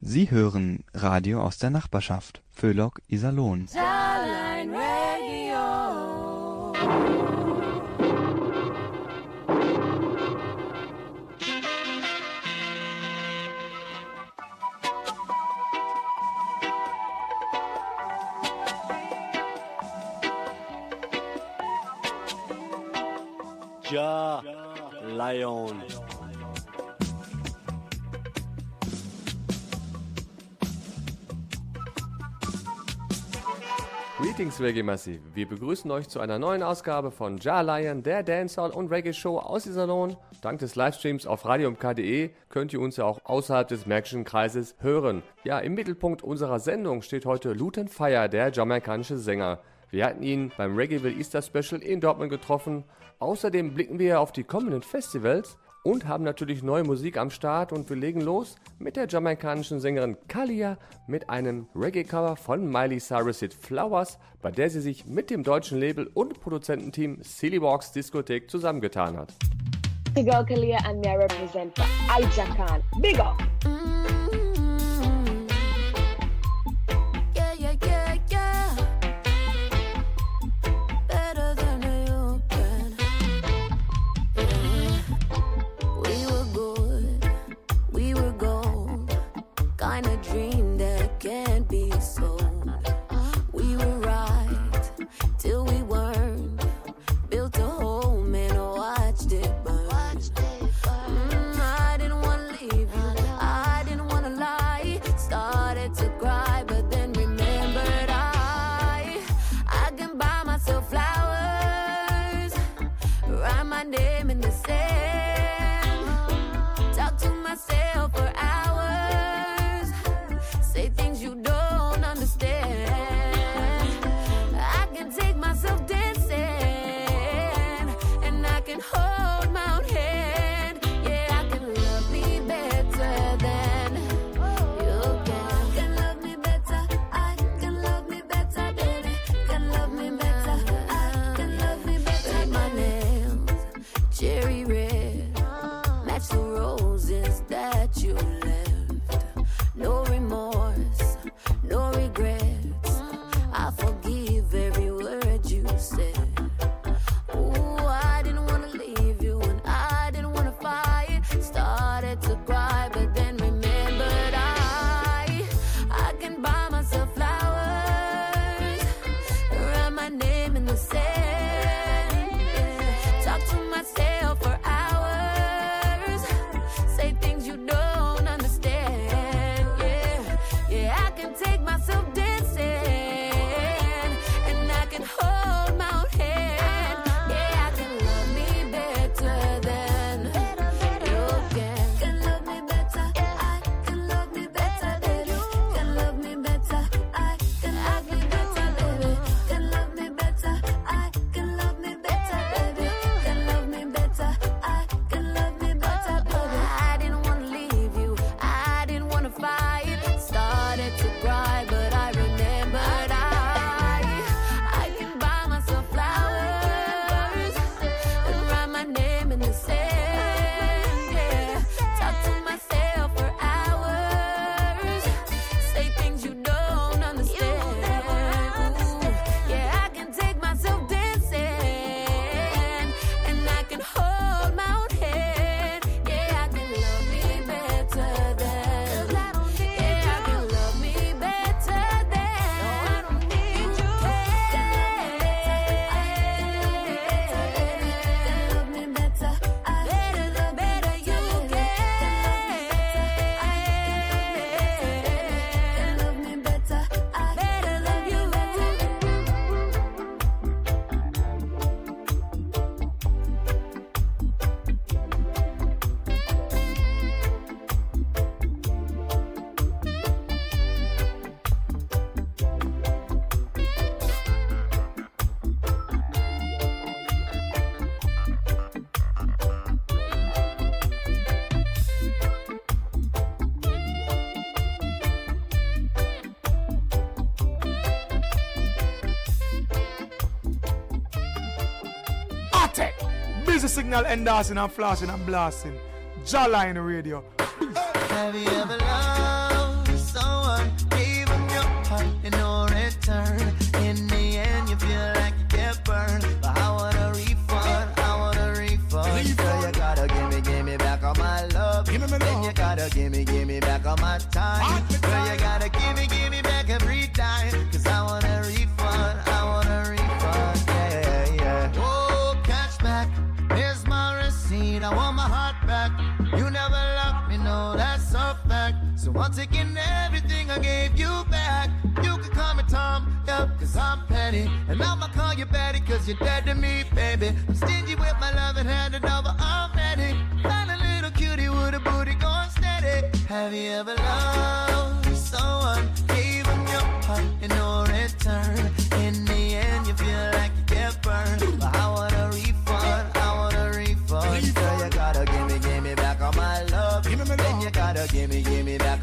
Sie hören Radio aus der Nachbarschaft Völock-Iserlohn. Saarland Ja, Lion. Greetings Reggae Massiv. Wir begrüßen euch zu einer neuen Ausgabe von Ja Lion, der Dancehall und Reggae Show aus dem Salon. Dank des Livestreams auf radiomk.de könnt ihr uns ja auch außerhalb des Märkischen Kreises hören. Ja, im Mittelpunkt unserer Sendung steht heute Luton Fire, der jamaikanische Sänger. Wir hatten ihn beim Reggaeville Easter Special in Dortmund getroffen. Außerdem blicken wir auf die kommenden Festivals und haben natürlich neue Musik am Start und wir legen los mit der jamaikanischen Sängerin Kalia mit einem Reggae-Cover von Miley Cyrus Hit Flowers, bei der sie sich mit dem deutschen Label und Produzententeam Silly Walks Diskothek zusammengetan hat. Big up, Kalia and me represent for Khan. Big up! final endorsing and flashing and blasting. Jah Lion Radio. Have you ever loved someone, giving your heart in no return? In the end, you feel like you get burned. But I want a refund, I want a refund. So you gotta give me, give me back all my love. Give me my you gotta give me, give me back all my time. So you gotta give me, give me back every time. I'm taking everything I gave you back. You can call me Tom, yeah, cause I'm petty. And I'ma call you Betty, cause you're dead to me, baby. I'm stingy with my love and handed over already. Find a little cutie with a booty going steady. Have you ever loved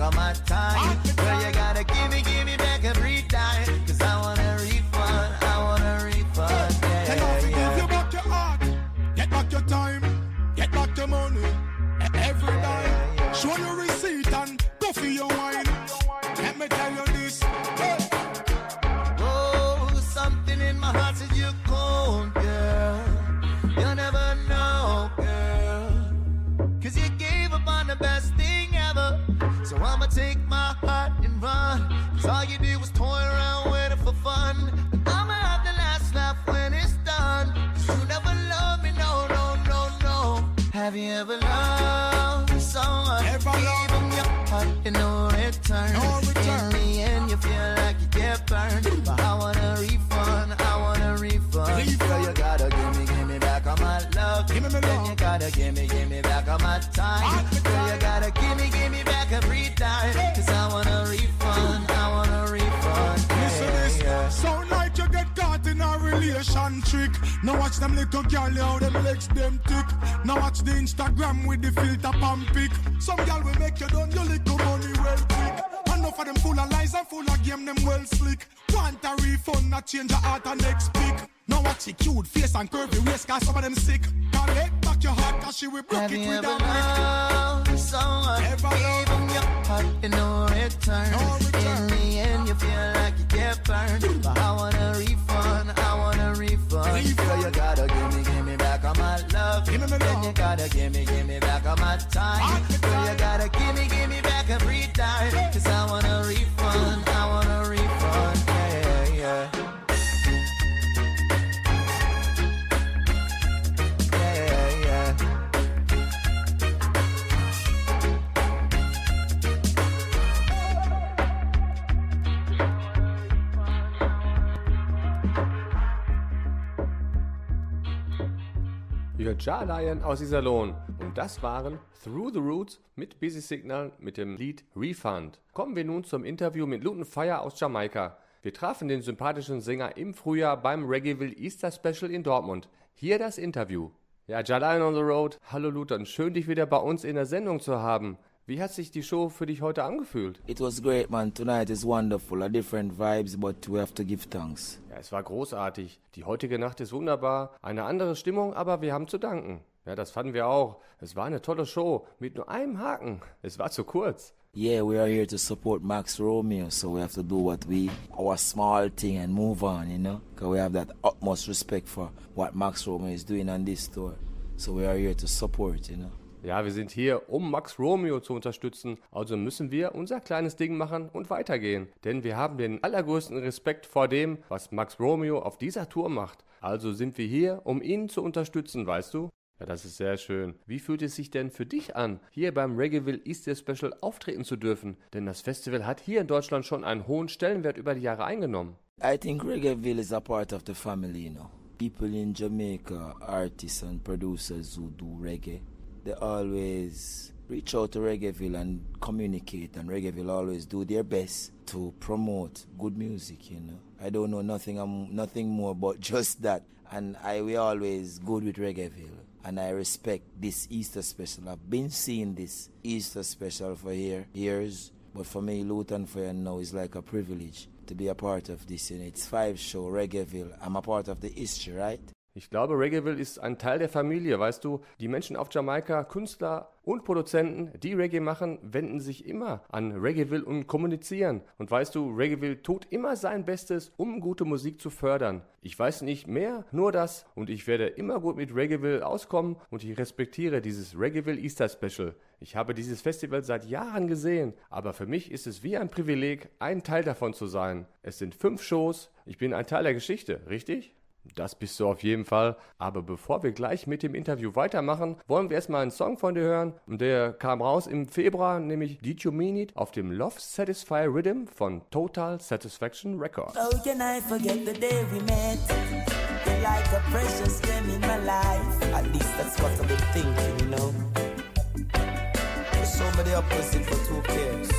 give me all my time. Have you ever loved someone? Ever Gave loved? them your heart and no return. No return. In the end, you feel like you get burned. But I want a refund, I want a refund. Refund. Girl, you gotta give me, give me back all my love. Give me my Then you gotta give me, give me back all my time. Girl, you gotta Now watch them little girl how them legs them thick. Now watch the Instagram with the filter pump pic. Some girl will make you done your little money well quick. Enough of them full of lies and full of game them well slick. Want a refund, not change your heart and next pick. Now watch the cute face and curvy waist, cause some of them sick. Collect back your heart, cause she will break Have it with a brick. someone? Ever them your heart and no return. No return. In the end, you feel like burned. But I want a refund, I want a refund. Refund. Girl, you gotta give me, give me back all my love. Give me my love. you gotta give me, give me back all my time. Girl, you gotta give me, give me back every time. Cause I want a refund, I want Ihr hört Ja Lion aus Iserlohn. Und das waren Through the Roots mit Busy Signal mit dem Lied Refund. Kommen wir nun zum Interview mit Luton Fire aus Jamaika. Wir trafen den sympathischen Sänger im Frühjahr beim Reggaeville Easter Special in Dortmund. Hier das Interview. Ja, Ja Lion on the Road. Hallo Luton, schön dich wieder bei uns in der Sendung zu haben. Wie hat sich die Show für dich heute angefühlt? It was great, man. Tonight is wonderful. A different vibes, but we have to give thanks. Ja, es war großartig. Die heutige Nacht ist wunderbar. Eine andere Stimmung, aber wir haben zu danken. Ja, das fanden wir auch. Es war eine tolle Show mit nur einem Haken. Es war zu kurz. Yeah, we are here to support Max Romeo, so we have to do what we, our small thing, and move on, you know? Because we have that utmost respect for what Max Romeo is doing on this tour. So we are here to support, you know? Ja, wir sind hier, um Max Romeo zu unterstützen. Also müssen wir unser kleines Ding machen und weitergehen. Denn wir haben den allergrößten Respekt vor dem, was Max Romeo auf dieser Tour macht. Also sind wir hier, um ihn zu unterstützen, weißt du? Ja, das ist sehr schön. Wie fühlt es sich denn für dich an, hier beim Reggaeville Easter Special auftreten zu dürfen? Denn das Festival hat hier in Deutschland schon einen hohen Stellenwert über die Jahre eingenommen. I think Reggaeville is a part of the family, you know. People in Jamaica, artists and producers who do reggae, they always reach out to Reggaeville and communicate, and Reggaeville always do their best to promote good music, you know. I don't know nothing, I'm nothing more but just that, and I we always good with Reggaeville. And I respect this Easter special. I've been seeing this Easter special for year, years, but for me, Lutan Fyah now is like a privilege to be a part of this. And it's five show Reggaeville. I'm a part of the history, right? Ich glaube, Reggaeville ist ein Teil der Familie, weißt du. Die Menschen auf Jamaika, Künstler und Produzenten, die Reggae machen, wenden sich immer an Reggaeville und kommunizieren. Und weißt du, Reggaeville tut immer sein Bestes, um gute Musik zu fördern. Ich weiß nicht mehr, nur das. Und ich werde immer gut mit Reggaeville auskommen und ich respektiere dieses Reggaeville Easter Special. Ich habe dieses Festival seit Jahren gesehen, aber für mich ist es wie ein Privileg, ein Teil davon zu sein. Es sind fünf Shows, ich bin ein Teil der Geschichte, richtig? Das bist du auf jeden Fall. Aber bevor wir gleich mit dem Interview weitermachen, wollen wir erstmal einen Song von dir hören. Der kam raus im Februar, nämlich Did You Mean It auf dem Love Satisfy Rhythm von Total Satisfaction Records. How can I forget the day we met? You're like a precious gem in my life. At least that's what I've been thinking, you know. There's so many for two cares.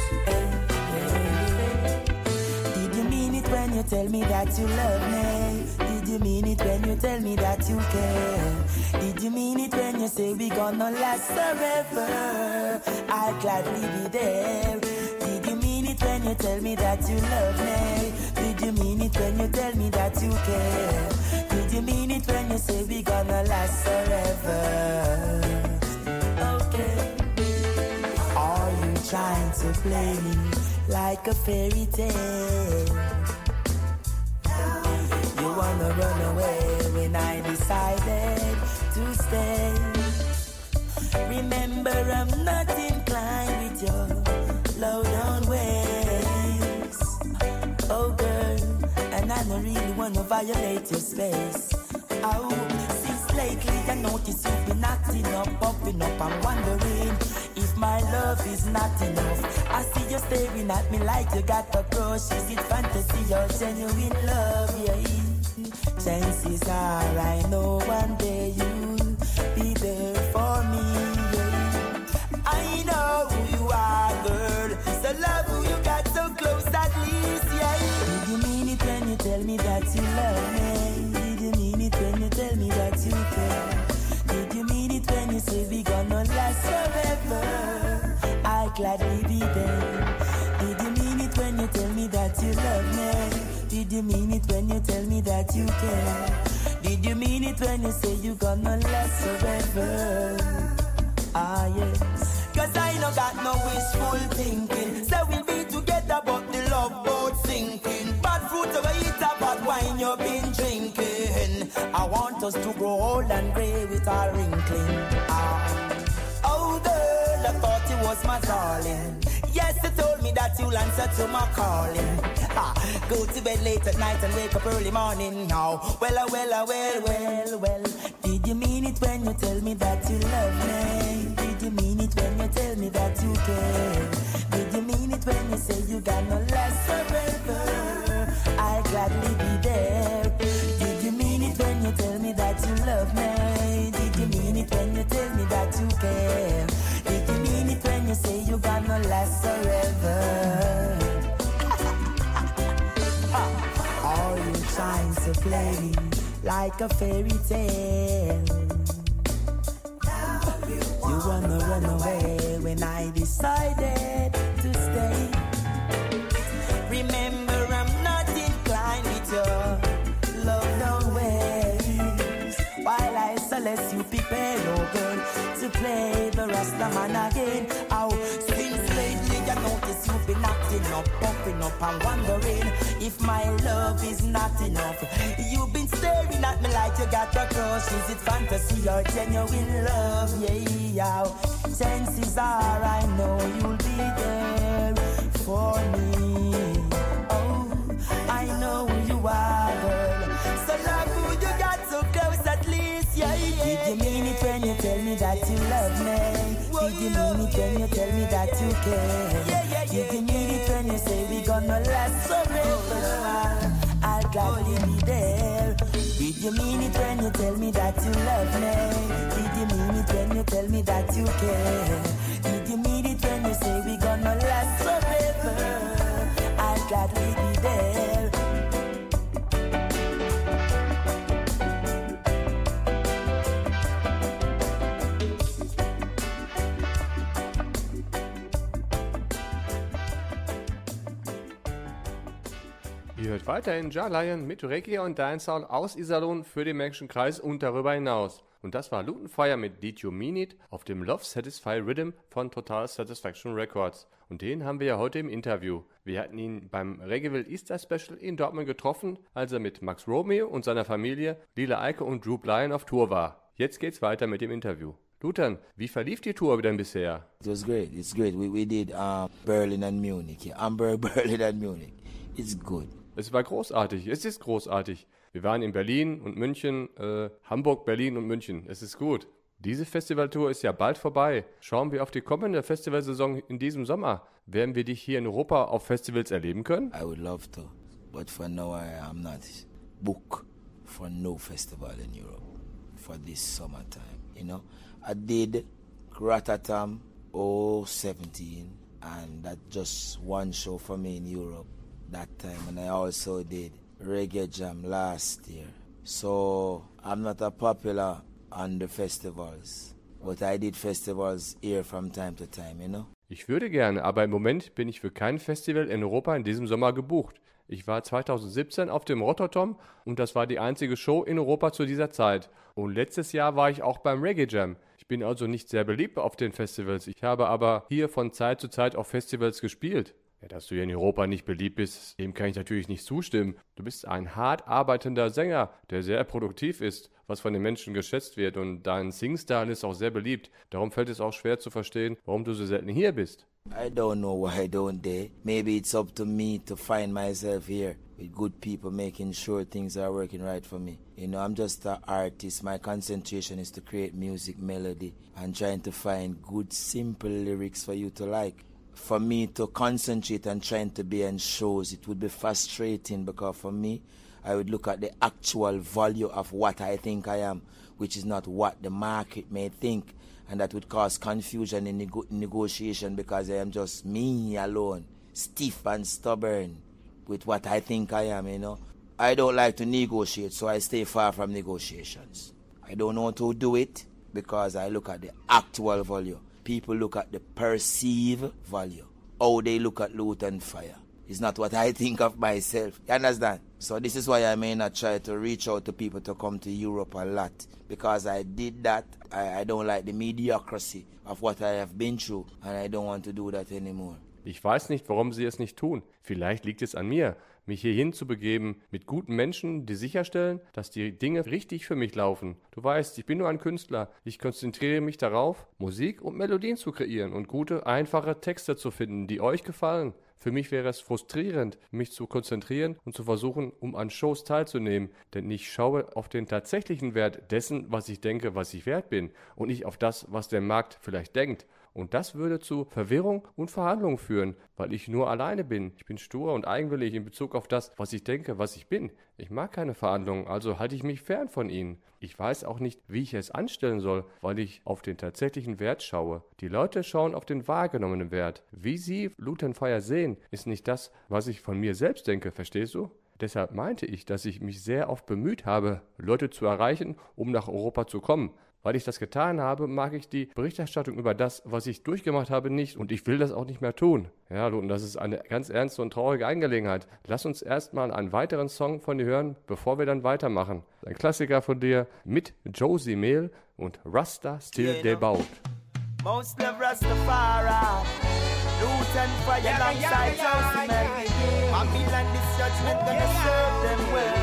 Did you mean it when you tell me that you love me? Did you mean it when you tell me that you care? Did you mean it when you say we gonna last forever? I'll gladly be there. Did you mean it when you tell me that you love me? Did you mean it when you tell me that you care? Did you mean it when you say we gonna last forever? Okay. Are you trying to play me like a fairy tale? Wanna run away when I decided to stay. Remember, I'm not inclined with your low down ways. Oh, girl, and I don't really wanna violate your space. Oh, since lately I notice you've been acting up, popping up. I'm wondering if my love is not enough. I see you staring at me like you got a crush. Is it fantasy or genuine love? Yeah. Chances are I know one day you'll be there for me. Yeah. I know who you are, girl. So love who you got so close at least, yeah. Did you mean it when you tell me that you love me? Did you mean it when you tell me that you care? Did you mean it when you say we gonna last forever? I gladly be there. Did you mean it when you tell me that you love me? Did you mean it when you tell me that you care? Did you mean it when you say you gonna last forever? Ah, yes. Cause I no got no wishful thinking. So we'll be together, but the love boat sinking. Bad fruit eat a bad wine you've been drinking. I want us to grow old and grey with our wrinkling. Ah. Oh, girl, I thought you was my darling. Yes, you told me that you'll answer to my calling. Ha, go to bed late at night and wake up early morning now. Well, uh, well, uh, well, well, well. Did you mean it when you tell me that you love me? Did you mean it when you tell me that you care? Did you mean it when you say you got no last forever? I'll gladly be there. Did you mean it when you tell me that you love me? You say you gonna last forever? Are you trying to play like a fairy tale? You wanna run away when I decided to stay. Remember, I'm not inclined with your love down ways. While I solace you, prepare your girl to play the Rasta man again. How since lately I notice you've been acting up, pumping up, and wondering if my love is not enough. You've been staring at me like you got a crush. Is it fantasy or genuine love? Yeah, yeah. Chances are I know you'll that you love me? Did you mean it when you tell me that you care? Did you mean it when you say we gonna last forever? I'll gladly be there. Did you mean it when you tell me that you love me? Did you mean it when you tell me that you care? Did you mean it when you say we gonna last forever? I'll gladly be there. Hört weiterhin Ja Lion mit Reggae und Dancehall aus Iserlohn für den Märkischen Kreis und darüber hinaus. Und das war Lutenfire mit Did You Mean It auf dem Love Satisfy Rhythm von Total Satisfaction Records. Und den haben wir ja heute im Interview. Wir hatten ihn beim Reggaeville Easter Special in Dortmund getroffen, als er mit Max Romeo und seiner Familie, Lila Eike und Drew Lion auf Tour war. Jetzt geht's weiter mit dem Interview. Luthern, wie verlief die Tour denn bisher? It was great. It's great. We, we did uh, Berlin and Munich. Yeah. Berlin and Munich. It's good. Es war großartig, es ist großartig. Wir waren in Berlin und München, äh, Hamburg, Berlin und München. Es ist gut. Diese Festivaltour ist ja bald vorbei. Schauen wir auf die kommende Festivalsaison in diesem Sommer. Werden wir dich hier in Europa auf Festivals erleben können? I would love to, but for now I am not booked for no festival in Europe for this summertime. You know, I did Ratatam 017, and that just one show for me in Europe that time, and I also did Reggae Jam last year. So I'm not a popular on the festivals, but I did festivals here from time to time. You know. Ich würde gerne, aber im Moment bin ich für kein Festival in Europa in diesem Sommer gebucht. Ich war 2017 auf dem Rotterdam und das war die einzige Show in Europa zu dieser Zeit. Und letztes Jahr war ich auch beim Reggae Jam. Ich bin also nicht sehr beliebt auf den Festivals. Ich habe aber hier von Zeit zu Zeit auf Festivals gespielt. Ja, dass du hier in Europa nicht beliebt bist, dem kann ich natürlich nicht zustimmen. Du bist ein hart arbeitender Sänger, der sehr produktiv ist, was von den Menschen geschätzt wird und dein Singstyle ist auch sehr beliebt. Darum fällt es auch schwer zu verstehen, warum du so selten hier bist. I don't know why don't they. Maybe it's up to me to find myself here with good people making sure things are working right for me. You know, I'm just an artist. My concentration is to create music, melody, and trying to find good, simple lyrics for you to like. For me to concentrate and trying to be on shows, it would be frustrating because for me, I would look at the actual value of what I think I am, which is not what the market may think and that would cause confusion in nego- negotiation because I am just me alone, stiff and stubborn with what I think I am, you know. I don't like to negotiate, so I stay far from negotiations. I don't how to do it because I look at the actual value. People look at the perceived value. How they look at Lutan Fyah. It's not what I think of myself. You understand? So this is why I may not try to reach out to people to come to Europe a lot. Because I did that. I, I don't like the mediocrity of what I have been through. And I don't want to do that anymore. Ich weiß nicht, warum sie es nicht tun. Vielleicht liegt es an mir, mich hierhin zu begeben mit guten Menschen, die sicherstellen, dass die Dinge richtig für mich laufen. Du weißt, ich bin nur ein Künstler. Ich konzentriere mich darauf, Musik und Melodien zu kreieren und gute, einfache Texte zu finden, die euch gefallen. Für mich wäre es frustrierend, mich zu konzentrieren und zu versuchen, um an Shows teilzunehmen, denn ich schaue auf den tatsächlichen Wert dessen, was ich denke, was ich wert bin, und nicht auf das, was der Markt vielleicht denkt. Und das würde zu Verwirrung und Verhandlungen führen, weil ich nur alleine bin. Ich bin stur und eigenwillig in Bezug auf das, was ich denke, was ich bin. Ich mag keine Verhandlungen, also halte ich mich fern von ihnen. Ich weiß auch nicht, wie ich es anstellen soll, weil ich auf den tatsächlichen Wert schaue. Die Leute schauen auf den wahrgenommenen Wert. Wie sie Lutenfire sehen, ist nicht das, was ich von mir selbst denke, verstehst du? Deshalb meinte ich, dass ich mich sehr oft bemüht habe, Leute zu erreichen, um nach Europa zu kommen. Weil ich das getan habe, mag ich die Berichterstattung über das, was ich durchgemacht habe, nicht und ich will das auch nicht mehr tun. Ja, und das ist eine ganz ernste und traurige Angelegenheit. Lass uns erstmal einen weiteren Song von dir hören, bevor wir dann weitermachen. Ein Klassiker von dir mit Josie Mehl und Rasta Still Yeah, you yeah. Debaut. Most love Rastafari. Loot and fire alongside Josie Mary. Babylon, this judgment gonna serve them well.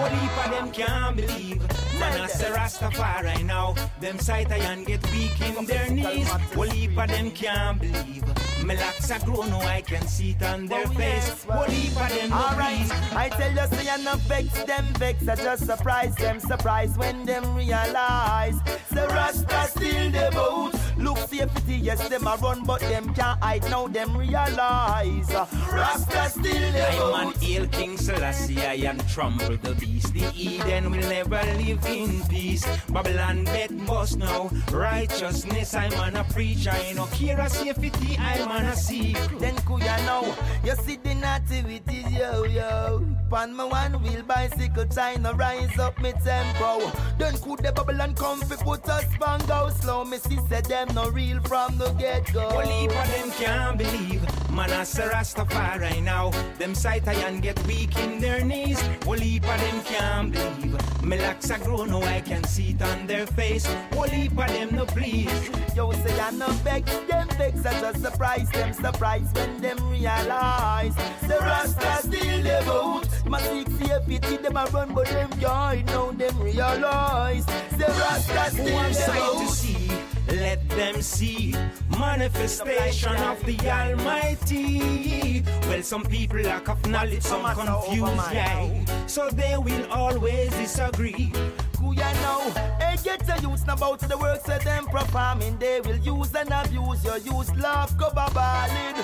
Oh, yes, oh. What heap of them can't believe. Man, I say Rastafari now. Them sight and get weak in their knees. What heap of them can't believe. My locks are grown, now I can see it on their oh, face. What heap of them Alright. I tell you, say you no vex them, vex. I just surprise them, surprise when them realize. The Rasta still the boat. Look safety, yes, them a run, but them can't hide now, them realize. Uh, Rasta still the I man boat. hail King Selassie, I am trample the beast. The Eden will never live in peace. Babylon bet bust know Righteousness, I'm on a preacher. I no care safety, I'm man a secret. Then could ya know? You see the nativities, yo, yo. Pan my one wheel bicycle, to rise up me tempo. Then could the Babylon and comfy put us bang go slow. Me see say them no real from the get go. Heap of them can't believe. Man I say Rastafari now. Them sight I and get weak in their knees. Heap of them can't believe. Me locks are grown now I can see it on their face. Heap of them no please. Yo, say I no vex, them vex, I just surprise them, surprise when them realize. The Rasta still the vote. My six year pity them a run, but them can't know them realize. The Rasta still sight to see let them see manifestation of the Almighty. Well, some people lack of knowledge, some confused, yeah. So they will always disagree. Who ya know? Hey, get the use about the works of them performing. They will use and abuse your use love, cover balling.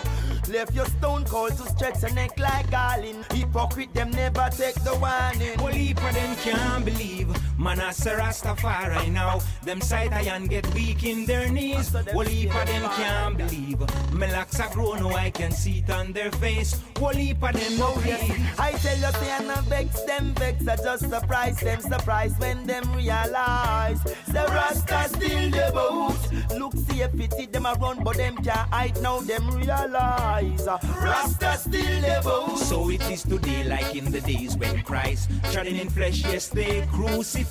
Left your stone cold to stretch your neck like garland. Hypocrite, them never take the warning. Heap of them can't believe Man I say Rastafari now Them sight and get weak in their knees Whole heap of them can't believe Me locks are grown now I can see it on their face Whole heap of them no please I tell you, say I no vex them vex. I just surprise them, surprise when them realize the Rasta still the boat. Look, see a pity them a run, but them can't hide now. Them realize Rasta still the boat. So it is today like in the days when Christ Trodden in flesh, yes they crucified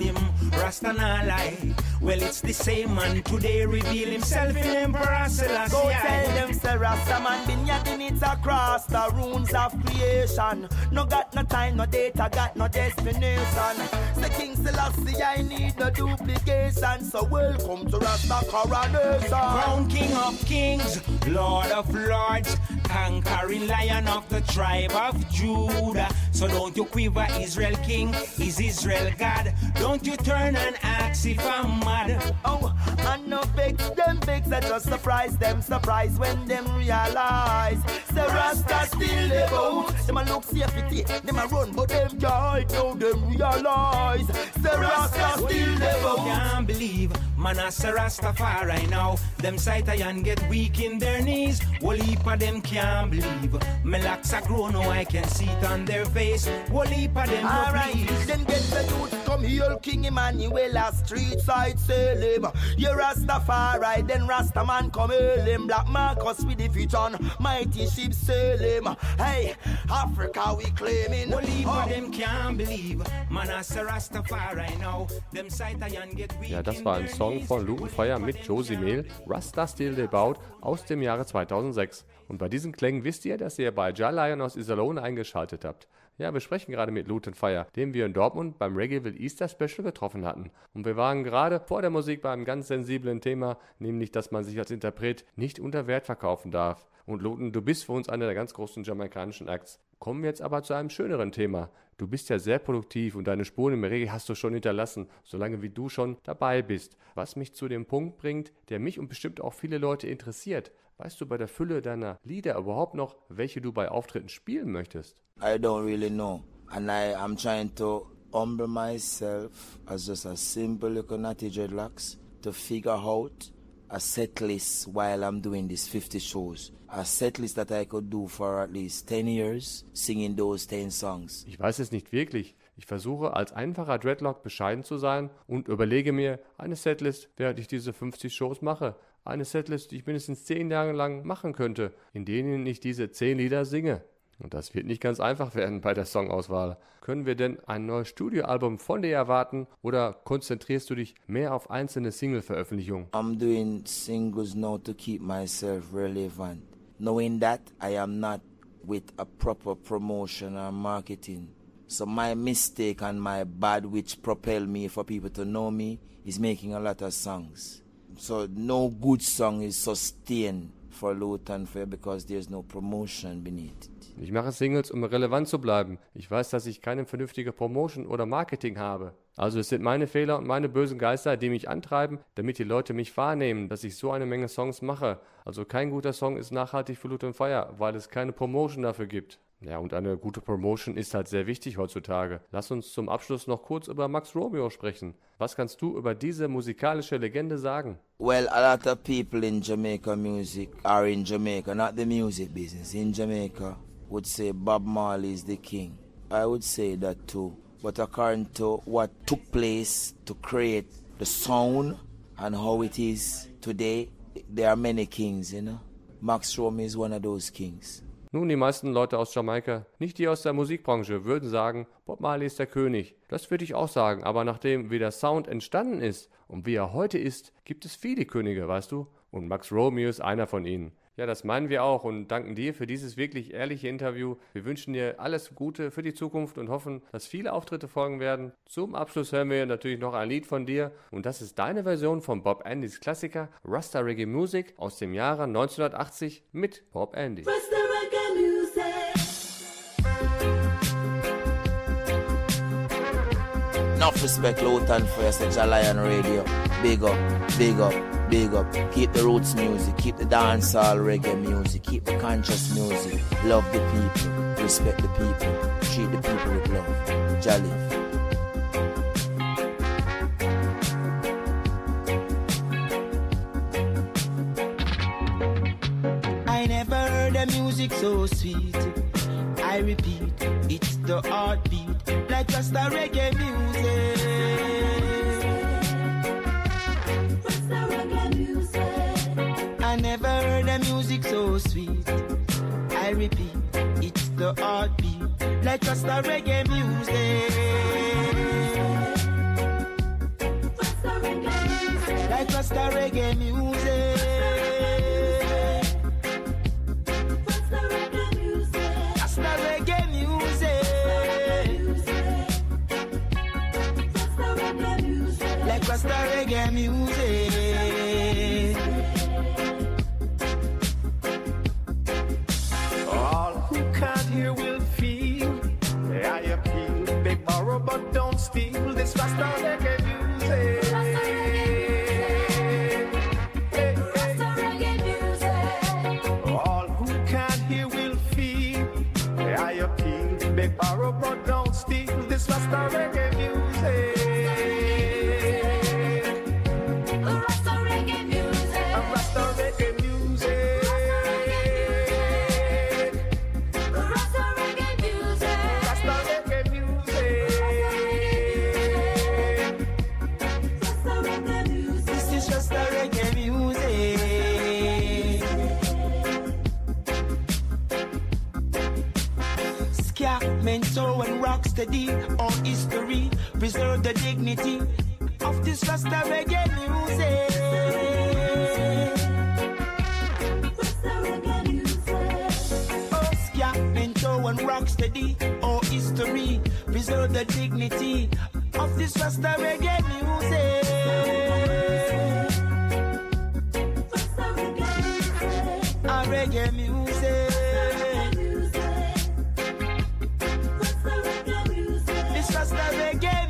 him Rasta not lie Well it's the same man today reveal himself in Emperor Selassie Go tell them, say Rasta man been yapping it across the runes of creation. No got no time, no data, got no destination. Say King Selassie, I need no duplication. So welcome to Rasta coronation. Crown King of Kings, Lord of Lords, conquering Lion of the tribe of Judah. So don't you quiver, Israel King, is Israel God. Don't you turn and ask if I'm mad. Oh, and no vex them vex, I just surprise them, surprise when them realize. Say Rasta still the boat. Them a look safety, them a run, but them can't know them realize. Say Rasta still boat. Can't believe, man, I say Rastafari now. Them sight and get weak in their knees. Whole heap of them can't believe. Me locks are grown, now I can see it on their face. Whole heap of them no Alright, please. then get the youth come here, King Emmanuel, a street side Salem. You Rastafari, then Rastaman come hail him. Black Marcus with the vision, mighty ship Salem. Hey, Africa we claiming. Whole heap Oh. them can't believe. Man, I say Rastafari now. Them sight and get weak Ja, das in war ein their Song von Lutenfeuer mit Josie Mehl, Rasta Still Debaut aus dem Jahre 2006. Und bei diesen Klängen wisst ihr, dass ihr bei Jar Lion aus Iserlohn eingeschaltet habt. Ja, wir sprechen gerade mit Lutenfeuer, den wir in Dortmund beim Reggaeville Easter Special getroffen hatten. Und wir waren gerade vor der Musik bei einem ganz sensiblen Thema, nämlich, dass man sich als Interpret nicht unter Wert verkaufen darf. Und Luten, du bist für uns einer der ganz großen jamaikanischen Acts. Kommen wir jetzt aber zu einem schöneren Thema. Du bist ja sehr produktiv und deine Spuren im Reggae hast du schon hinterlassen, solange wie du schon dabei bist. Was mich zu dem Punkt bringt, der mich und bestimmt auch viele Leute interessiert. Weißt du bei der Fülle deiner Lieder überhaupt noch, welche du bei Auftritten spielen möchtest? I don't really know. And I am trying to humble myself as just a simple natty dreadlocks to figure out a set list while I'm doing these 50 shows. A set list that I could do for at least 10 years, singing those 10 songs. Ich weiß es nicht wirklich. Ich versuche als einfacher Dreadlock bescheiden zu sein und überlege mir eine Setlist, während ich diese 50 Shows mache. Eine Setlist, die ich mindestens 10 Jahre lang machen könnte, in denen ich diese 10 Lieder singe. Und das wird nicht ganz einfach werden bei der Songauswahl. Können wir denn ein neues Studioalbum von dir erwarten oder konzentrierst du dich mehr auf einzelne Single-Veröffentlichungen? I'm doing singles now to keep myself relevant, knowing that I am not with a proper promotion or marketing. So my mistake and my bad which propel me for people to know me is making a lot of songs. So no good song is sustained Ich mache Singles, um relevant zu bleiben. Ich weiß, dass ich keine vernünftige Promotion oder Marketing habe. Also es sind meine Fehler und meine bösen Geister, die mich antreiben, damit die Leute mich wahrnehmen, dass ich so eine Menge Songs mache. Also kein guter Song ist nachhaltig für Loot und Fire, weil es keine Promotion dafür gibt. Ja, und eine gute Promotion ist halt sehr wichtig heutzutage. Lass uns zum Abschluss noch kurz über Max Romeo sprechen. Was kannst du über diese musikalische Legende sagen? Well, a lot of people in Jamaica music are in Jamaica, not the music business. In Jamaica, would say Bob Marley is the king. I would say that too. But according to what took place to create the sound and how it is today, there are many kings, you know. Max Romeo is one of those kings. Nun, die meisten Leute aus Jamaika, nicht die aus der Musikbranche, würden sagen, Bob Marley ist der König. Das würde ich auch sagen, aber nachdem wie der Sound entstanden ist und wie er heute ist, gibt es viele Könige, weißt du? Und Max Romeo ist einer von ihnen. Ja, das meinen wir auch und danken dir für dieses wirklich ehrliche Interview. Wir wünschen dir alles Gute für die Zukunft und hoffen, dass viele Auftritte folgen werden. Zum Abschluss hören wir natürlich noch ein Lied von dir und das ist deine Version von Bob Andys Klassiker Rasta Reggae Music aus dem Jahre 1980 mit Bob Andy. Enough respect, Lutan, for your such Lion Radio. Big up, big up, big up. Keep the roots music, keep the dancehall reggae music, keep the conscious music. Love the people, respect the people, treat the people with love. Jolly. I never heard a music so sweet. I repeat, it's the heartbeat, like just a reggae music. I never heard a music so sweet. I repeat, it's the heartbeat, like just a reggae music. Like just a reggae music. Rocksteady. All history, preserve the dignity of this Rasta reggae music. Oh, ska, mentor, and rocksteady. All history, preserve the dignity of this Rasta reggae music. This Rasta reggae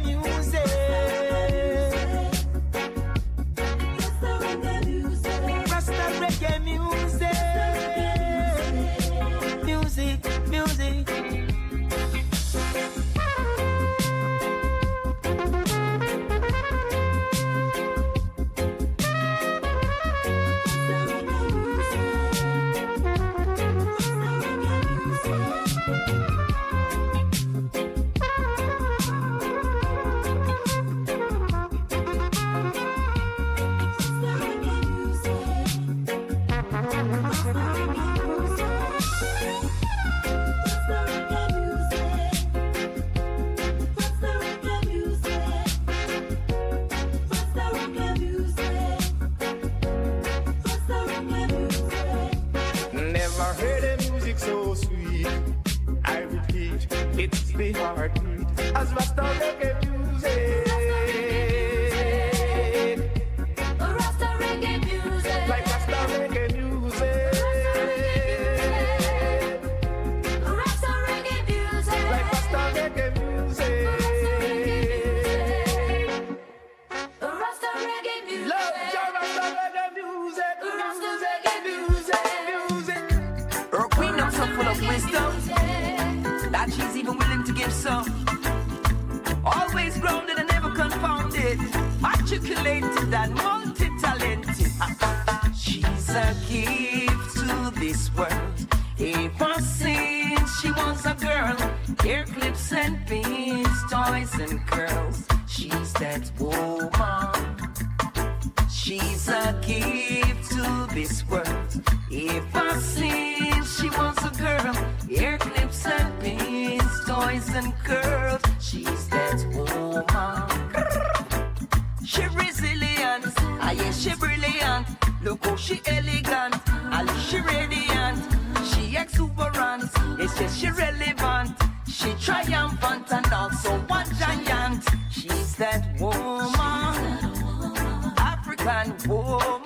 hair clips and pins, toys and curls. She's that woman. She's a gift to this world. If I since she was a girl, hair clips and pins, toys and curls. She's that woman. She resilient, ah yes, she brilliant. Look how she elegant, and she radiant. She exuberant, it's just she relevant. She triumphant and also one giant. She's that woman, African woman,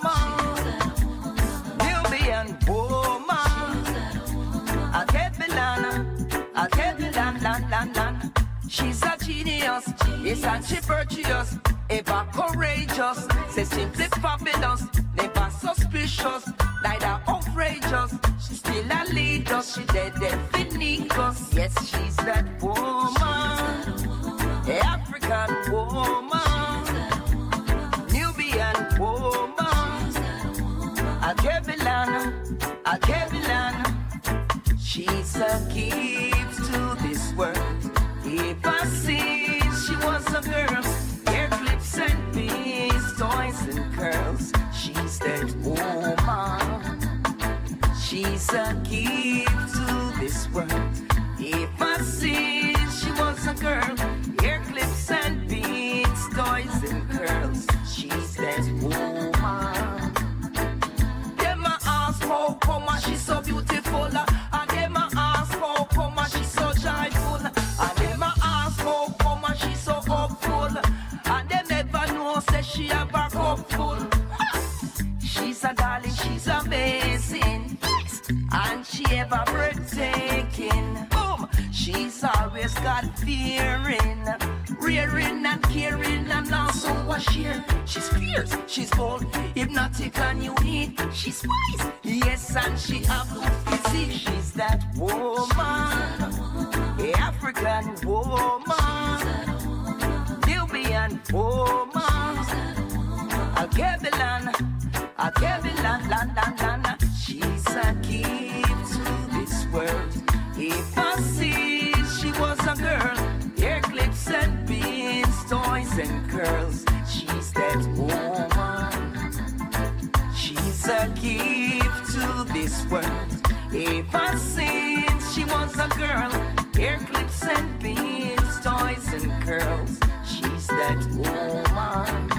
Nubian woman. A Kevin, a Kevin, lan, lan, lan. She's a genius, yes, and she virtuous, ever courageous, say simply fabulous, never suspicious, neither outrageous. She's still a leader, she dead definitus. Yes, she's that woman, African woman, Nubian woman, a Kevin, a Kevin. She's a gift to this world. If I she woman. She's a gift to this world. If I since she was a girl, hair clips and beads, toys and curls. She's that woman. Them a ask how come and she so beautiful, rearing and caring, and also a share. She's fierce, she's bold, hypnotic and unique. She's wise, yes, and she have good physique. She's that woman, African woman, Nubian woman, a Kevin, a Kevin, lan, lan, lan, and curls. She's that woman. She's a gift to this world. Ever since she was a girl, hair clips and pins, toys and curls. She's that woman.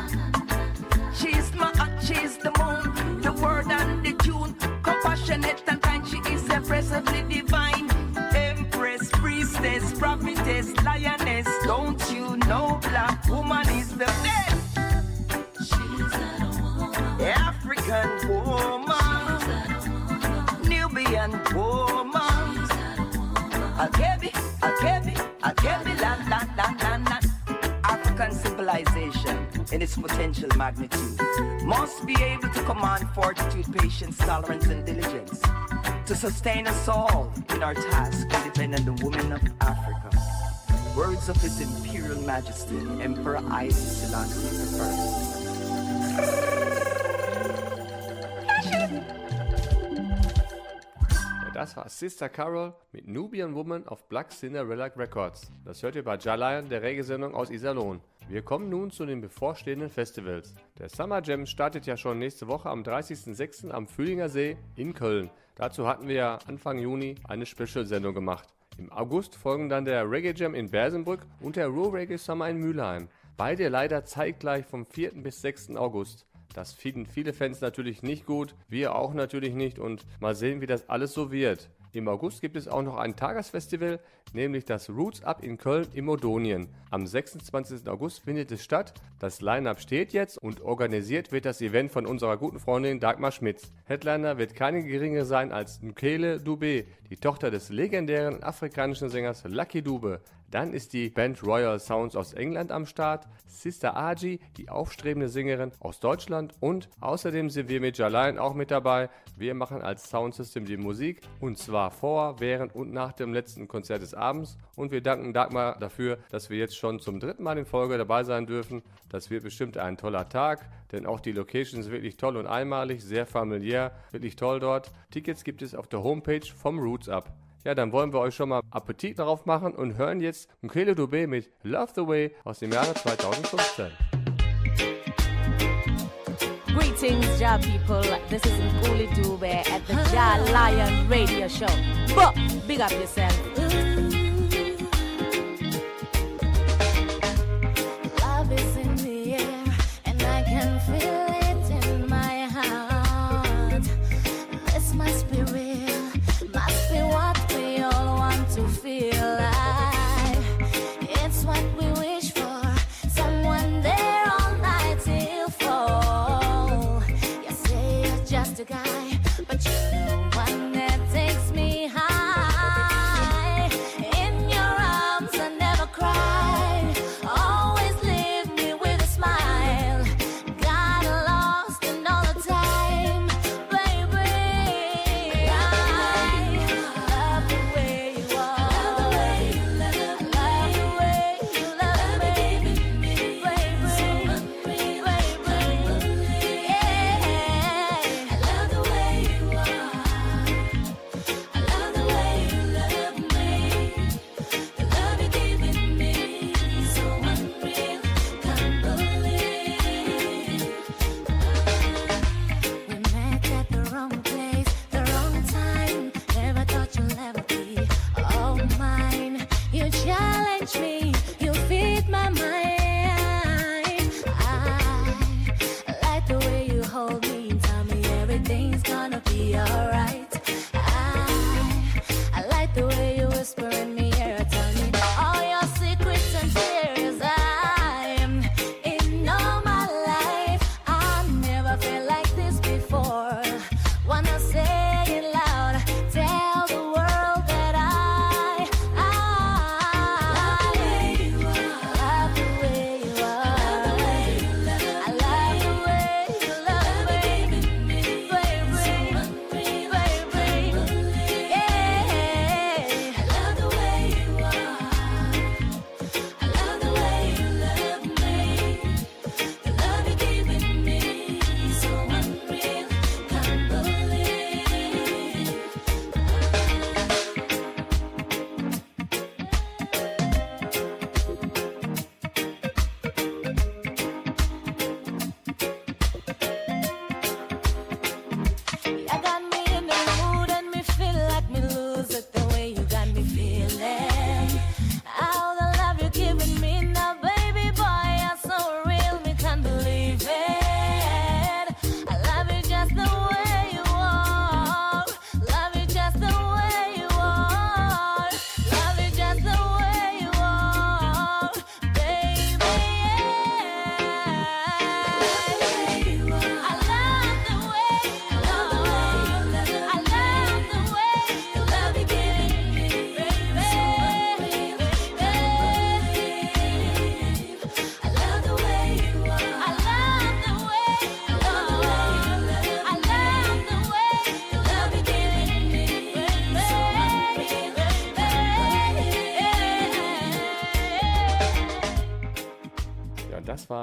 She's my, uh, she's the moon, the word and the tune. Compassionate and kind, she is impressively divine. Empress, priestess, prophetess, lioness. Don't you know black woman is the best? African woman, Nubian woman. A Kebi, a Kebi, land, land, land, land, land. African civilization in its potential magnitude must be able to command fortitude, patience, tolerance, and diligence to sustain us all in our task, independent the women of Africa. Words of His Imperial Majesty, Emperor Haile Selassie I. Das war Sister Carol mit Nubian Woman auf Black Cinderella Records. Das hört ihr bei Jalayan, der Reggae-Sendung aus Iserlohn. Wir kommen nun zu den bevorstehenden Festivals. Der Summer Jam startet ja schon nächste Woche am 30.06. am Fühlinger See in Köln. Dazu hatten wir ja Anfang Juni eine Special-Sendung gemacht. Im August folgen dann der Reggae Jam in Bersenbrück und der Raw Reggae Summer in Mülheim. Beide leider zeitgleich vom 4. bis 6. August. Das finden viele Fans natürlich nicht gut, wir auch natürlich nicht und mal sehen, wie das alles so wird. Im August gibt es auch noch ein Tagesfestival, nämlich das Roots Up in Köln im Odonien. Am 26. August findet es statt. Das Line-Up steht jetzt und organisiert wird das Event von unserer guten Freundin Dagmar Schmitz. Headliner wird keine geringere sein als Nkele Dube, die Tochter des legendären afrikanischen Sängers Lucky Dube. Dann ist die Band Royal Sounds aus England am Start, Sister Aji, die aufstrebende Sängerin aus Deutschland und außerdem sind wir mit Jalain auch mit dabei. Wir machen als Soundsystem die Musik und zwar vor, während und nach dem letzten Konzert des Abends und wir danken Dagmar dafür, dass wir jetzt schon zum dritten Mal in Folge dabei sein dürfen. Das wird bestimmt ein toller Tag, denn auch die Location ist wirklich toll und einmalig, sehr familiär, wirklich toll dort. Tickets gibt es auf der Homepage vom Roots Up. Ja, dann wollen wir euch schon mal Appetit darauf machen und hören jetzt Mkele Dubé mit Love the Way aus dem Jahre 2015. Greetings, Ja people. This is Nkuli Dube at the Ja Lion Radio Show. But big up yourself. Thank you.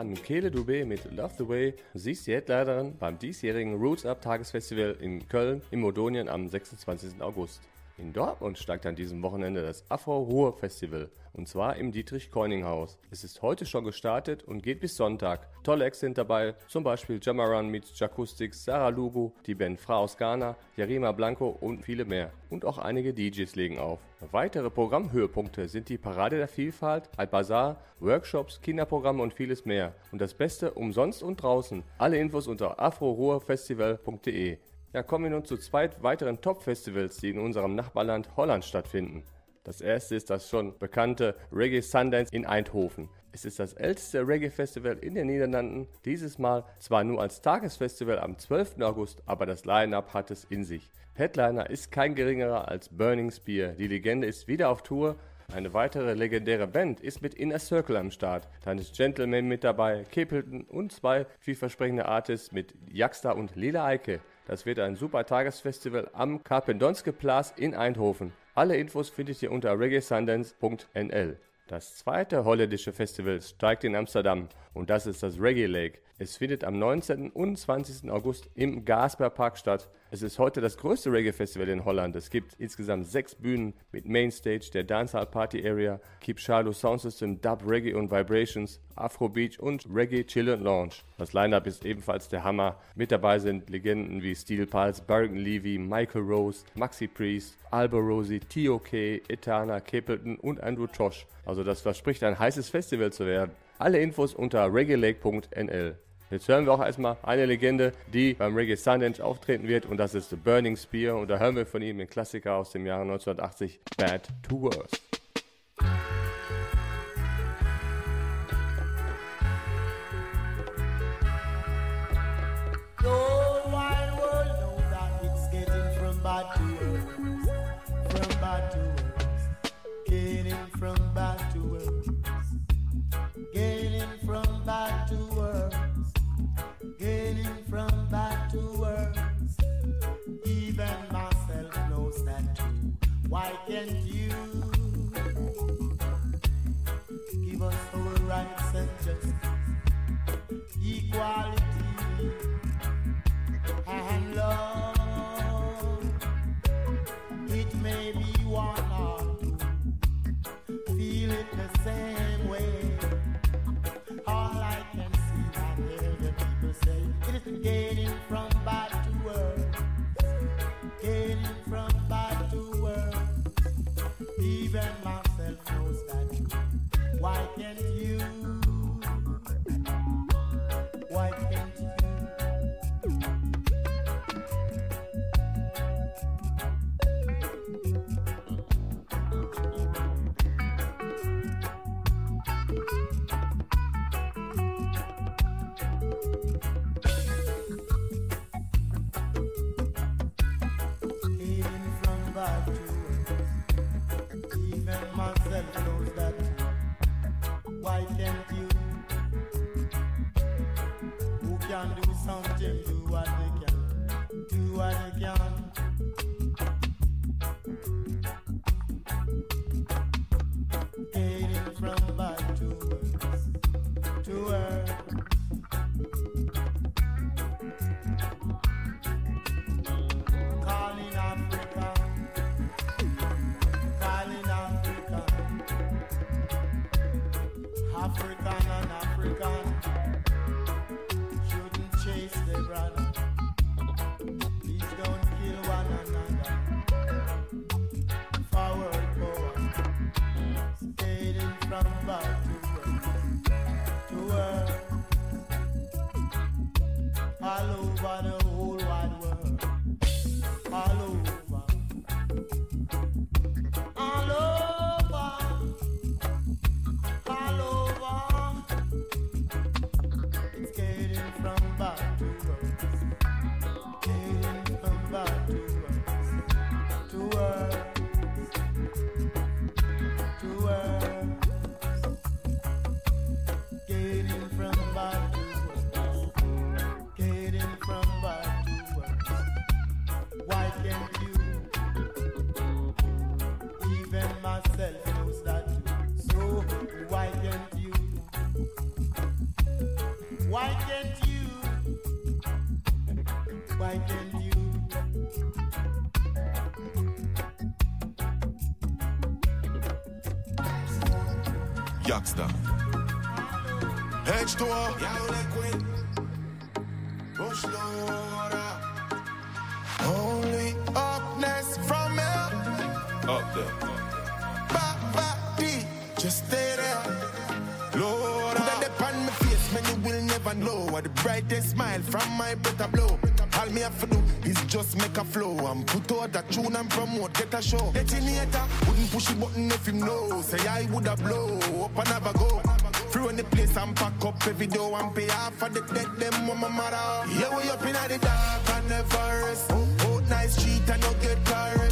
Ja, das war Nkele Dubé mit Love the Way. Sie ist die Headleiterin beim diesjährigen Roots Up Tagesfestival in Köln im Modonien am 26. August. In Dortmund steigt an diesem Wochenende das Afro Ruhr Festival und zwar im Dietrich Keuning Haus. Es ist heute schon gestartet und geht bis Sonntag. Tolle Acts sind dabei, zum Beispiel Jamaran meets Jacoustics, Sarah Lugo, die Band Fra aus Ghana, Yarima Blanco und viele mehr. Und auch einige DJs legen auf. Weitere Programmhöhepunkte sind die Parade der Vielfalt, ein Bazar, Workshops, Kinderprogramme und vieles mehr. Und das Beste umsonst und draußen. Alle Infos unter afroruhrfestival.de. Ja, kommen wir nun zu zwei weiteren Top-Festivals, die in unserem Nachbarland Holland stattfinden. Das erste ist das schon bekannte Reggae Sundance in Eindhoven. Es ist das älteste Reggae-Festival in den Niederlanden, dieses Mal zwar nur als Tagesfestival am 12. August, aber das Line-Up hat es in sich. Headliner ist kein geringerer als Burning Spear. Die Legende ist wieder auf Tour Eine weitere legendäre Band ist mit Inner Circle am Start. Dann ist Gentleman mit dabei, Capleton und zwei vielversprechende Artists mit Jaxta und Lila Eike. Das wird ein super Tagesfestival am Karpendonske Platz in Eindhoven. Alle Infos findet ihr unter reggaesundance.nl. Das zweite holländische Festival steigt in Amsterdam und das ist das Reggae Lake. Es findet am 19. und 20. August im Gasperpark statt. Es ist heute das größte Reggae-Festival in Holland. Es gibt insgesamt sechs Bühnen mit Mainstage, der Dancehall Party Area, Keep Charlo Soundsystem, Dub Reggae und Vibrations, Afro Beach und Reggae Chill and Lounge. Das Line-Up ist ebenfalls der Hammer. Mit dabei sind Legenden wie Steel Pulse, Barrington Levy, Michael Rose, Maxi Priest, Albo Rosie, T.O.K., Etana, Capleton und Andrew Tosh. Also das verspricht ein heißes Festival zu werden. Alle Infos unter reggaelake.nl. Jetzt hören wir auch erstmal eine Legende, die beim Reggae Sundance auftreten wird und das ist The Burning Spear und da hören wir von ihm den Klassiker aus dem Jahre 1980, Bad to Worse. Up there. Just stay there. Lord, put a dip on my face, man, you will never know. What the brightest smile from my better blow. All me have to do is just make a flow and put out a tune and promote, get a show. Detonator wouldn't push the button if him know. Say I would have blow up and never go. Through in the place and pack up every door and pay off for the dead them mama matter. Yeah, we up in the dark and never rest. Out nice street and no get chorus.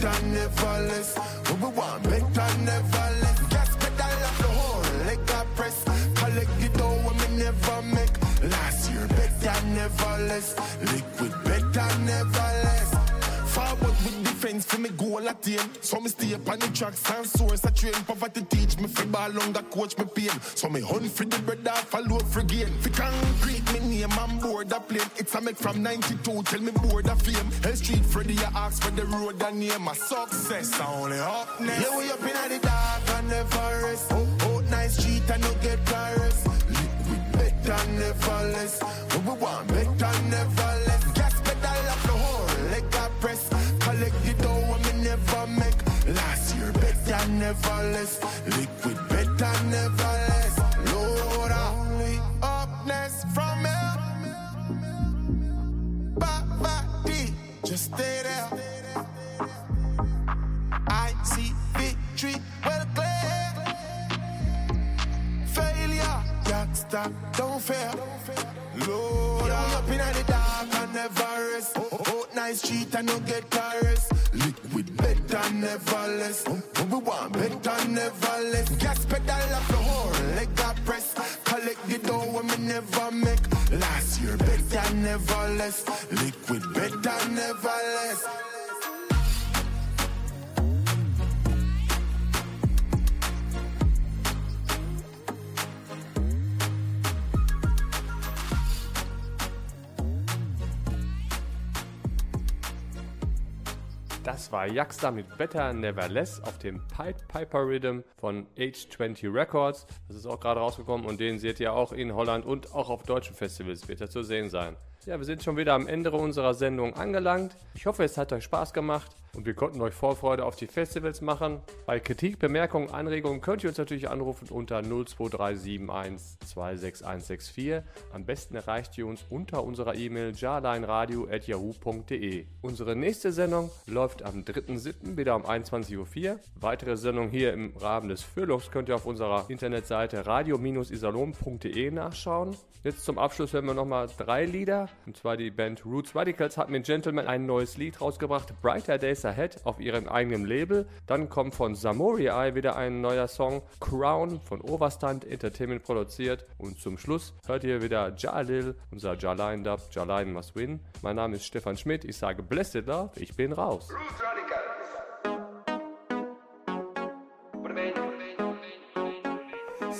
Lit with bet never less. But we want better, never less. Gas pedal off the whole leg I press. Collect the dough when me never make. Last year, better, never less. Liquid, better, never less. Defense for me goal attain. So me stay up on the tracks and source a train. Poverty teach me football longer coach me pain. So me hunt for the bread off a load for gain. Fi concrete me name and board a plane. It's a make from 92 till me board a fame. Hell Street Freddy you ask for the road and name. My success I only up next. Yeah we up in the dark and never rest. Oh, oh. Out, out nice street and no get virus. Liquid better never less. We want better never less. Never less. Liquid better never less. Lord only upness from here. Bavati, just stay there. I see victory well clear. Failure, can't stop, don't fear. Lord, I'm up in the dark and never rest. Out nice street and no get caress. Liquid better, never less. We want better, never less. Gas pedal off the whole leg I press. Collect the dough when me never make. Last year better, never less. Liquid better, never less. Das war Yaxter mit Better Never Less auf dem Pied Piper Rhythm von H20 Records. Das ist auch gerade rausgekommen und den seht ihr auch in Holland und auch auf deutschen Festivals wird er zu sehen sein. Ja, wir sind schon wieder am Ende unserer Sendung angelangt. Ich hoffe, es hat euch Spaß gemacht und wir konnten euch Vorfreude auf die Festivals machen. Bei Kritik, Bemerkungen, Anregungen könnt ihr uns natürlich anrufen unter 02371 26164. Am besten erreicht ihr uns unter unserer E-Mail jarlineradio.yahoo.de. Unsere nächste Sendung läuft am 3.7. wieder um 21.04 Uhr. Weitere Sendungen hier im Rahmen des Fürlux könnt ihr auf unserer Internetseite radio-isalon.de nachschauen. Jetzt zum Abschluss hören wir nochmal drei Lieder. Und zwar die Band Roots Radicals hat mit Gentleman ein neues Lied rausgebracht, Brighter Days Ahead, auf ihrem eigenen Label. Dann kommt von Samurai wieder ein neuer Song, Crown, von Overstand Entertainment produziert. Und zum Schluss hört ihr wieder Jalil, unser Jalain Dub, Jalain Must Win. Mein Name ist Stefan Schmidt, ich sage Blessed Love, ich bin raus.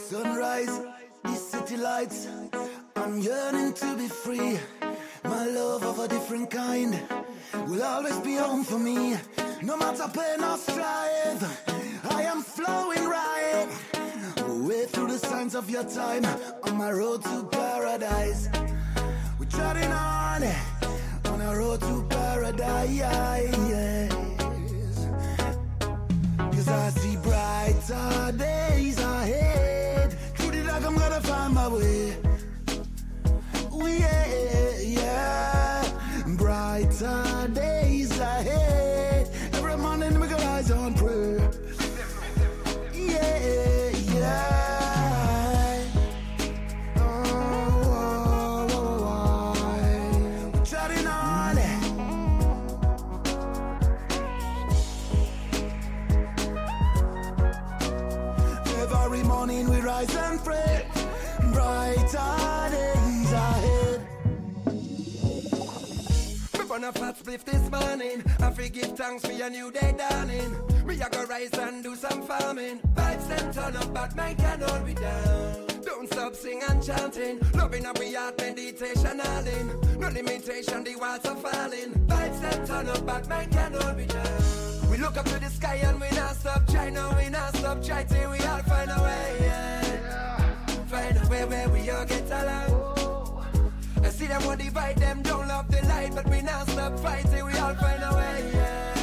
Sunrise, these city lights. I'm yearning to be free. My love of a different kind will always be home for me. No matter pain or strife, I am flowing right. Way through the signs of your time on my road to paradise. We're treading on, on a road to paradise. Cause I see brighter days ahead. Through the dark, I'm gonna find my way. Oh, yeah, yeah. Brighter days ahead. Every morning we got eyes on prayer. Yeah, yeah. Oh, oh, oh. oh. Every morning we rise and pray. Brighter a fat spliff this morning. I forgive thanks for your new day dawning. Me a go rise and do some farming. Vibes them turn up, but man can me down. Don't stop sing and chanting. Loving up we heart meditation all in. No limitation, the walls are falling. Vibes them turn up, but man can me down. We look up to the sky and we not stop trying, no we not stop trying till we all find a way. Yeah. Find a way where we all get along. See them want divide them, don't love the light, but we not stop fighting, we all find a way, yeah.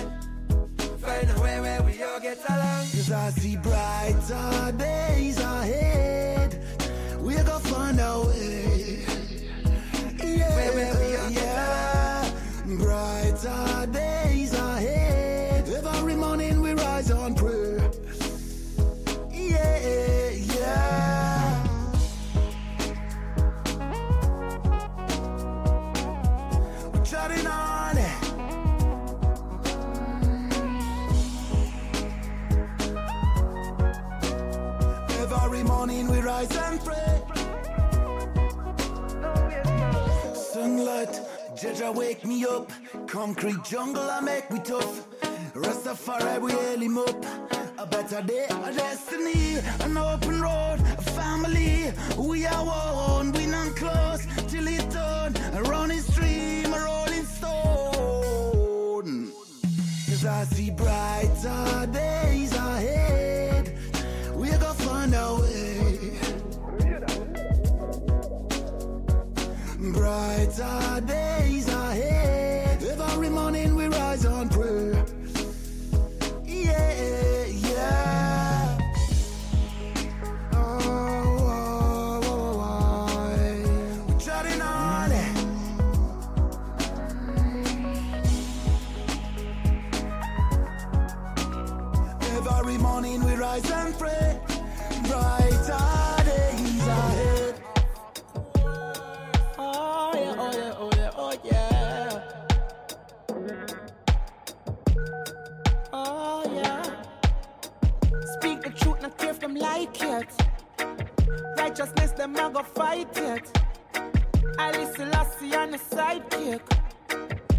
Find a way where we all get along. Cause I see brighter days ahead. We're gonna find our way. Yeah, Where- where we all get yeah. Brighter days Wake me up. Concrete jungle, I make me tough. Rastafari, we hail him up. A better day, a destiny, an open road, a family. We are one, we not close till it done. A running stream, a rolling stone. Cause I see brighter days ahead. We're gonna find our way. Brighter days go fight it. Listen Lassie on the sidekick.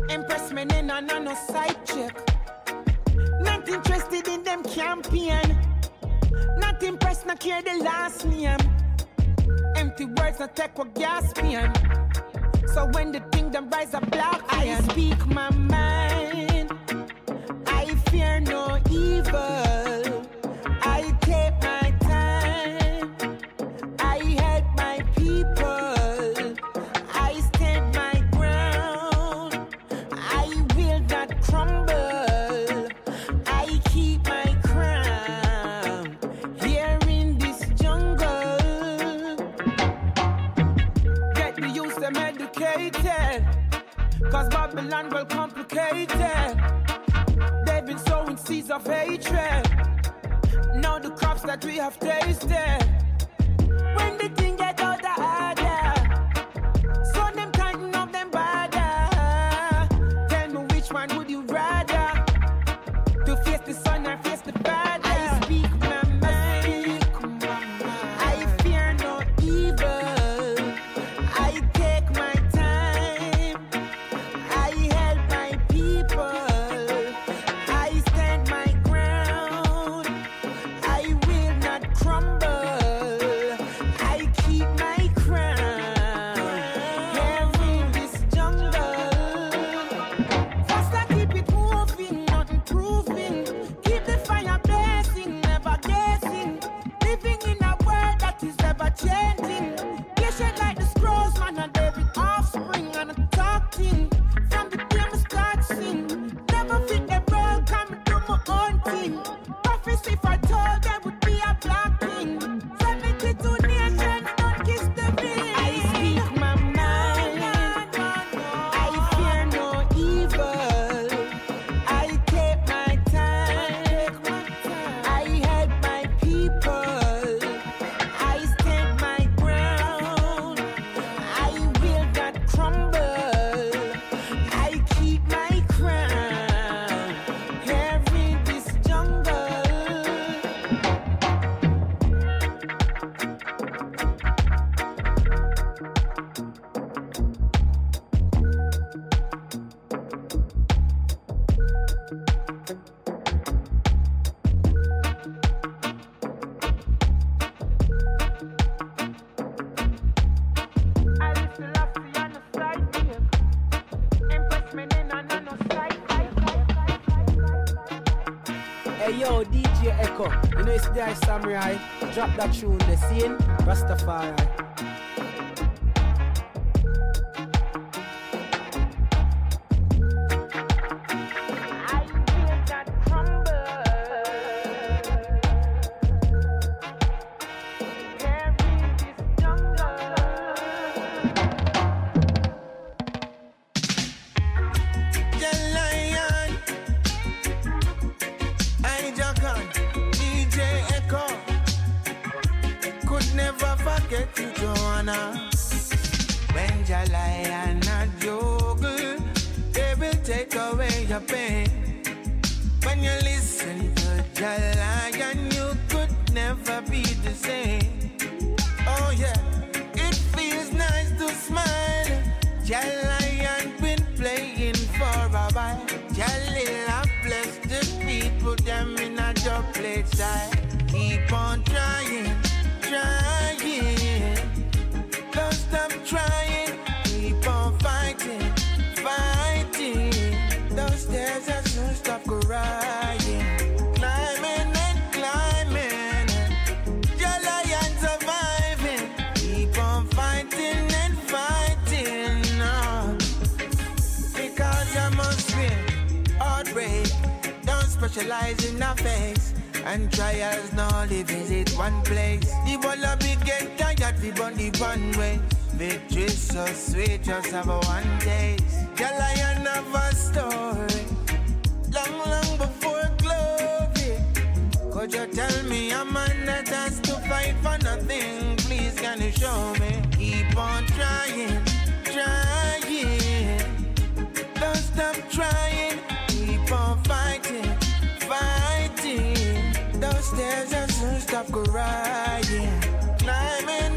Impress me in and on no side chick. Not interested in them campaign. Not impressed, not care the last name. Empty words, not take what gasping. So when the thing them rise a black I speak my mind. I fear no evil. Babylon well complicated. They've been sowing seeds of hatred. Now the crops that we have tasted. That tune, your pain. When you listen to your lion, you could never be the same. Oh yeah, it feels nice to smile. Your lion been playing for a while. Your little bless the people, them in a job play style. Specialize in a face. And trials no only visit one place. The wanna be get tired, we burn the one way. Victory so sweet, just have a one taste. The lion of a story. Long, long before glory. Could you tell me a man that has to fight for nothing? Please can you show me? Keep on trying, trying. Don't stop trying. Keep on fighting. Stairs just don't stop crying. Climbing.